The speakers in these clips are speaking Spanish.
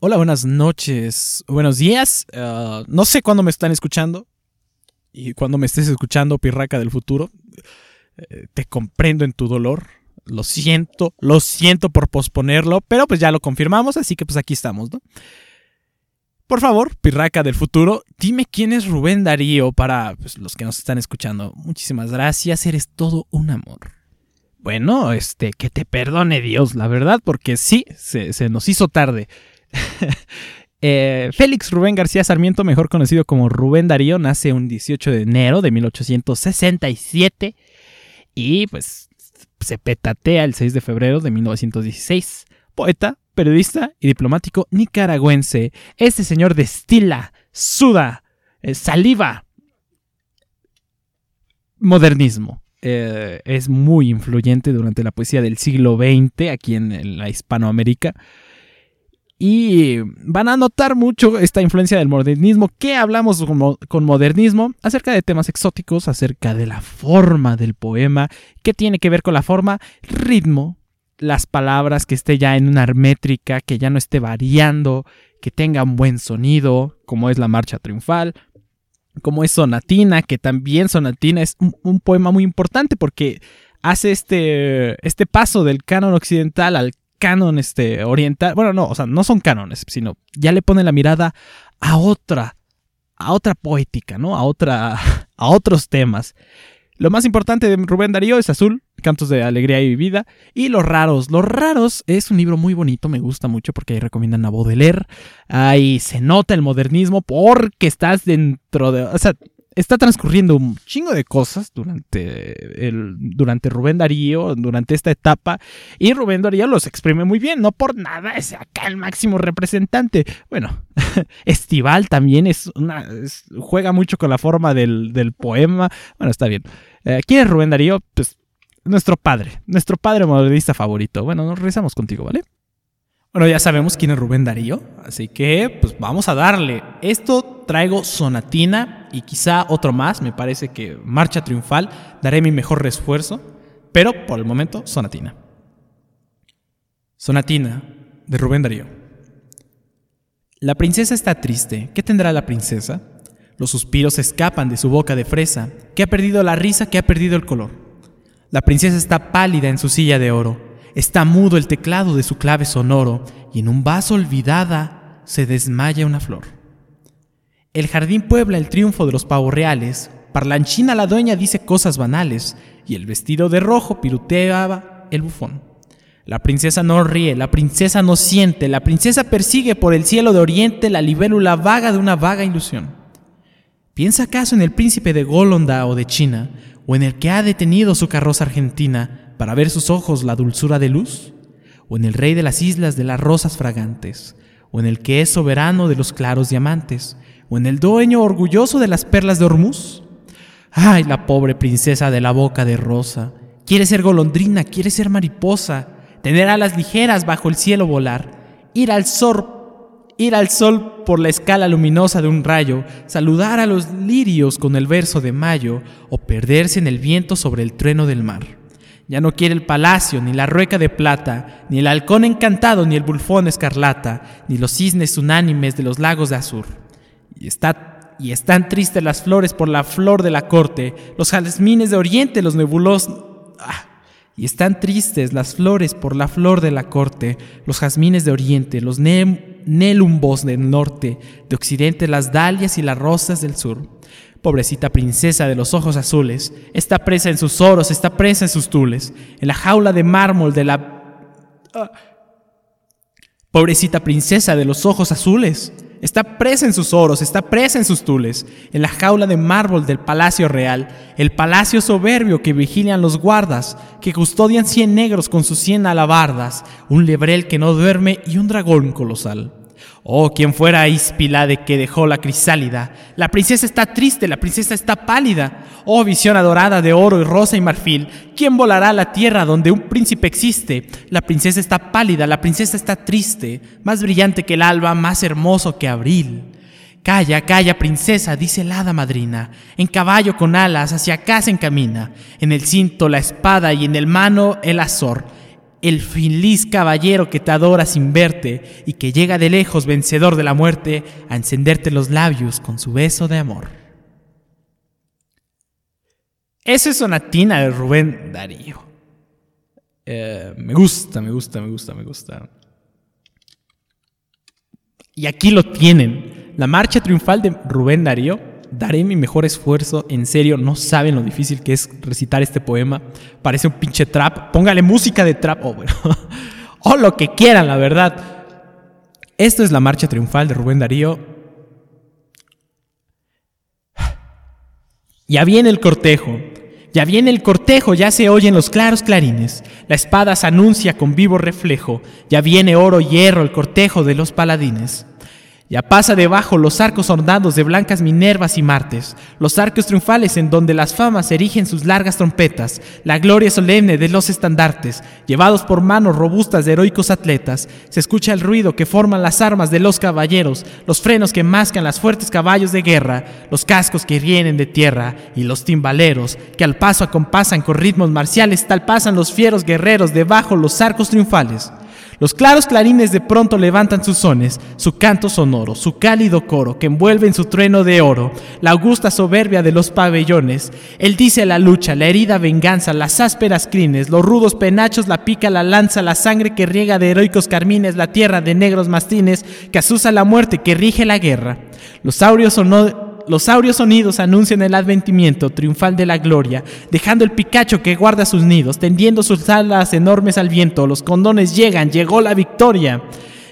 Hola, buenas noches, buenos días. Uh, no sé cuándo me están escuchando y cuando me estés escuchando, pirraca del futuro. Eh, te comprendo en tu dolor. Lo siento, lo siento por posponerlo, pero pues ya lo confirmamos, así que pues aquí estamos, ¿no? Por favor, pirraca del futuro, dime quién es Rubén Darío para pues, los que nos están escuchando. Muchísimas gracias, eres todo un amor. Bueno, este, que te perdone Dios, la verdad, porque sí, se nos hizo tarde. Eh, Félix Rubén García Sarmiento, mejor conocido como Rubén Darío, nace un 18 de enero de 1867 y pues se petatea el 6 de febrero de 1916. Poeta, periodista y diplomático nicaragüense. Este señor destila, suda, eh, saliva, modernismo. Eh, es muy influyente durante la poesía del siglo XX aquí en la Hispanoamérica. Y van a notar mucho esta influencia del modernismo. ¿Qué hablamos con, modernismo? Acerca de temas exóticos, acerca de la forma del poema. ¿Qué tiene que ver con la forma? Ritmo, las palabras que esté ya en una métrica, que ya no esté variando, que tenga un buen sonido, como es la marcha triunfal, como es Sonatina, que también Sonatina es un, un poema muy importante porque hace este, este paso del canon occidental al canon este, oriental. Bueno, no, o sea, no son cánones, sino ya le pone la mirada a otra, a otra poética, ¿no? A otra, a otros temas. Lo más importante de Rubén Darío es Azul, Cantos de Alegría y Vida, y Los Raros. Los Raros es un libro muy bonito, me gusta mucho porque ahí recomiendan a Baudelaire. Ahí se nota el modernismo porque estás dentro de... O sea, está transcurriendo un chingo de cosas durante, el, durante Rubén Darío, durante esta etapa, y Rubén Darío los exprime muy bien, no por nada es acá el máximo representante. Bueno, Estival también es una, juega mucho con la forma del, del poema. Bueno, está bien. Eh, ¿Quién es Rubén Darío? Pues nuestro padre, nuestro padre modernista favorito. Bueno, nos rezamos contigo, ¿vale? Bueno, ya sabemos quién es Rubén Darío, así que pues vamos a darle. Esto traigo Sonatina y quizá otro más, me parece que Marcha Triunfal, daré mi mejor refuerzo, pero por el momento Sonatina. Sonatina de Rubén Darío. La princesa está triste. ¿Qué tendrá la princesa? Los suspiros escapan de su boca de fresa, que ha perdido la risa, que ha perdido el color. La princesa está pálida en su silla de oro Está mudo el teclado de su clave sonoro y en un vaso olvidada se desmaya una flor. El jardín puebla el triunfo de los pavos reales, parlanchina la dueña dice cosas banales y el vestido de rojo piruteaba el bufón. La princesa no ríe, la princesa no siente, la princesa persigue por el cielo de oriente la libélula vaga de una vaga ilusión. ¿Piensa acaso en el príncipe de Golonda o de China, o en el que ha detenido su carroza argentina, para ver sus ojos la dulzura de luz? ¿O en el rey de las islas de las rosas fragantes? ¿O en el que es soberano de los claros diamantes? ¿O en el dueño orgulloso de las perlas de Hormuz? ¡Ay, la pobre princesa de la boca de rosa! Quiere ser golondrina, quiere ser mariposa, tener alas ligeras bajo el cielo volar, ir al sol ir al sol por la escala luminosa de un rayo, saludar a los lirios con el verso de mayo, o perderse en el viento sobre el trueno del mar. Ya no quiere el palacio, ni la rueca de plata, ni el halcón encantado, ni el bulfón escarlata, ni los cisnes unánimes de los lagos de azur. Y, está, y están tristes las flores por la flor de la corte, los jazmines de oriente, los nebulos... Ah, y están tristes las flores por la flor de la corte, los jazmines de oriente, los nelumbos del norte, de occidente las dalias y las rosas del sur. Pobrecita princesa de los ojos azules, está presa en sus oros, está presa en sus tules, en la jaula de mármol de la... Ah. Pobrecita princesa de los ojos azules, está presa en sus oros, está presa en sus tules, en la jaula de mármol del palacio real, el palacio soberbio que vigilan los guardas, que custodian cien negros con sus cien alabardas, un lebrel que no duerme y un dragón colosal. Oh, quien fuera de que dejó la crisálida. La princesa está triste, la princesa está pálida. Oh, visión adorada de oro y rosa y marfil. ¿Quién volará a la tierra donde un príncipe existe? La princesa está pálida, la princesa está triste, más brillante que el alba, más hermoso que abril. Calla, calla, princesa, dice la hada madrina. En caballo con alas hacia acá se encamina. En el cinto la espada y en el mano el azor el feliz caballero que te adora sin verte y que llega de lejos vencedor de la muerte a encenderte los labios con su beso de amor. Esa es sonatina de Rubén Darío. Eh, me gusta, me gusta, me gusta, me gusta. Y aquí lo tienen. La marcha triunfal de Rubén Darío. Daré mi mejor esfuerzo. En serio, no saben lo difícil que es recitar este poema. Parece un pinche trap. Póngale música de trap. O oh, bueno. o lo que quieran, la verdad. Esto es la marcha triunfal de Rubén Darío. Ya viene el cortejo. Ya viene el cortejo, ya se oyen los claros clarines. La espada se anuncia con vivo reflejo. Ya viene oro y hierro el cortejo de los paladines. Ya pasa debajo los arcos ornados de blancas Minervas y Martes, los arcos triunfales en donde las famas erigen sus largas trompetas, la gloria solemne de los estandartes, llevados por manos robustas de heroicos atletas, se escucha el ruido que forman las armas de los caballeros, los frenos que mascan las fuertes caballos de guerra, los cascos que vienen de tierra y los timbaleros que al paso acompasan con ritmos marciales tal pasan los fieros guerreros debajo los arcos triunfales. Los claros clarines de pronto levantan sus sones, su canto sonoro, su cálido coro que envuelve en su trueno de oro la augusta soberbia de los pabellones. Él dice la lucha, la herida venganza, las ásperas crines, los rudos penachos, la pica, la lanza, la sangre que riega de heroicos carmines, la tierra de negros mastines que asusa la muerte que rige la guerra. Los áureos sonó los áureos sonidos anuncian el adventimiento triunfal de la gloria, dejando el picacho que guarda sus nidos, tendiendo sus alas enormes al viento. Los condones llegan, llegó la victoria.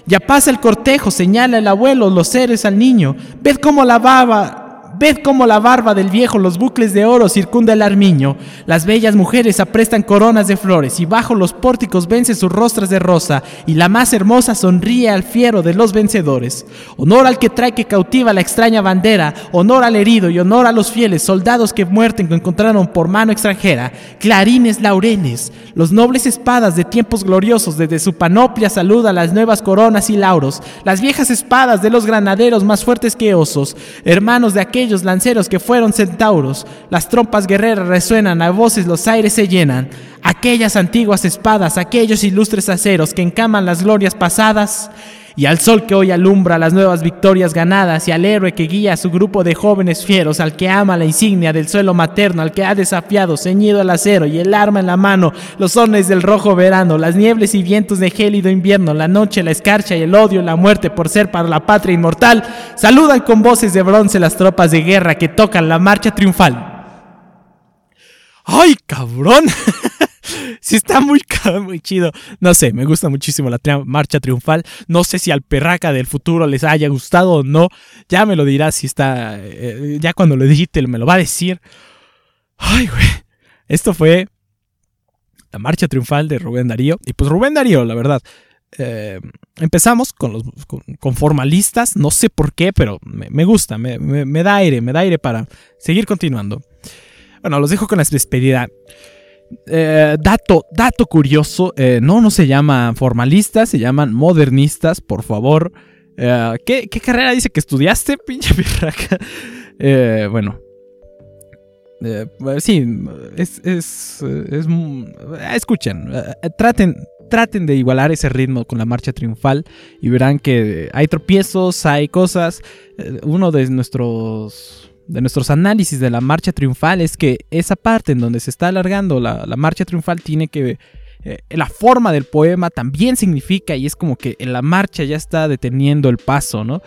Ya pasa el cortejo, señala el abuelo los seres al niño. Ved cómo la baba Ved cómo la barba del viejo, los bucles de oro circunda el armiño. Las bellas mujeres aprestan coronas de flores y bajo los pórticos vence sus rostras de rosa y la más hermosa sonríe al fiero de los vencedores. Honor al que trae que cautiva la extraña bandera, honor al herido y honor a los fieles soldados que muerten que encontraron por mano extranjera. Clarines laureles, los nobles espadas de tiempos gloriosos desde su panoplia saluda las nuevas coronas y lauros, las viejas espadas de los granaderos más fuertes que osos, hermanos de aquellos lanceros que fueron centauros, las trompas guerreras resuenan, a voces los aires se llenan, aquellas antiguas espadas, aquellos ilustres aceros que encaman las glorias pasadas, y al sol que hoy alumbra las nuevas victorias ganadas, y al héroe que guía a su grupo de jóvenes fieros, al que ama la insignia del suelo materno, al que ha desafiado, ceñido al acero y el arma en la mano, los sones del rojo verano, las niebles y vientos de gélido invierno, la noche, la escarcha y el odio, la muerte por ser para la patria inmortal, saludan con voces de bronce las tropas de guerra que tocan la marcha triunfal. ¡Ay, cabrón! sí está muy, chido. No sé, me gusta muchísimo la marcha triunfal. No sé si al perraca del futuro les haya gustado o no. Ya me lo dirá si está. Eh, ya cuando lo digite me lo va a decir. Ay, güey. Esto fue la marcha triunfal de Rubén Darío. Y pues Rubén Darío, la verdad. Eh, empezamos con los con, formalistas, no sé por qué, pero me, gusta, me, me, da aire, me da aire para seguir continuando. Bueno, los dejo con la despedida. Eh, dato, dato curioso, eh, no, no se llaman formalistas, se llaman modernistas, por favor. Eh, ¿qué, carrera dice que estudiaste, pinche pirraca? bueno. sí, es, es, es escuchen, traten, traten de igualar ese ritmo con la marcha triunfal y verán que hay tropiezos, hay cosas. Uno de nuestros de nuestros análisis de la marcha triunfal es que esa parte en donde se está alargando la, marcha triunfal tiene que... Eh, la forma del poema también significa y es como que en la marcha ya está deteniendo el paso, ¿no?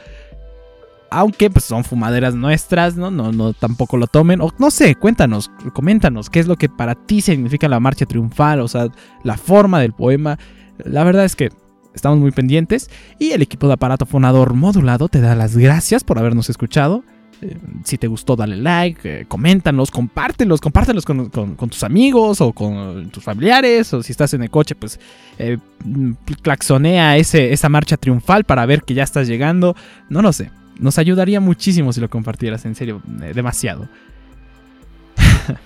Aunque pues son fumaderas nuestras, ¿no? No, no tampoco lo tomen. O no sé, cuéntanos, coméntanos qué es lo que para ti significa la marcha triunfal, o sea, la forma del poema. La verdad es que estamos muy pendientes y el equipo de aparato fonador modulado te da las gracias por habernos escuchado. Eh, si te gustó, dale like, eh, coméntanos, compártelos, compártelos con, tus amigos o con tus familiares, o si estás en el coche, pues eh, claxonea esa marcha triunfal para ver que ya estás llegando. No lo sé, nos ayudaría muchísimo si lo compartieras, en serio, demasiado.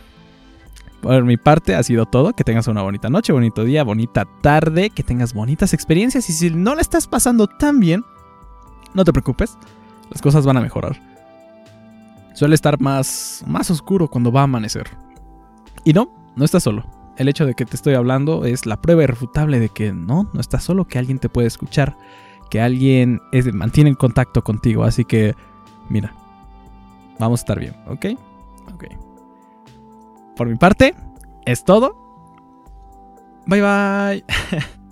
Por mi parte ha sido todo. Que tengas una bonita noche, bonito día, bonita tarde, que tengas bonitas experiencias y si no la estás pasando tan bien, no te preocupes, las cosas van a mejorar suele estar más, más oscuro cuando va a amanecer. Y no, no estás solo. el hecho de que te estoy hablando es la prueba irrefutable de que no, no estás solo, que alguien te puede escuchar, que alguien mantiene en contacto contigo. Así que, mira, vamos a estar bien, ¿ok? Ok. Por mi parte, es todo. Bye bye.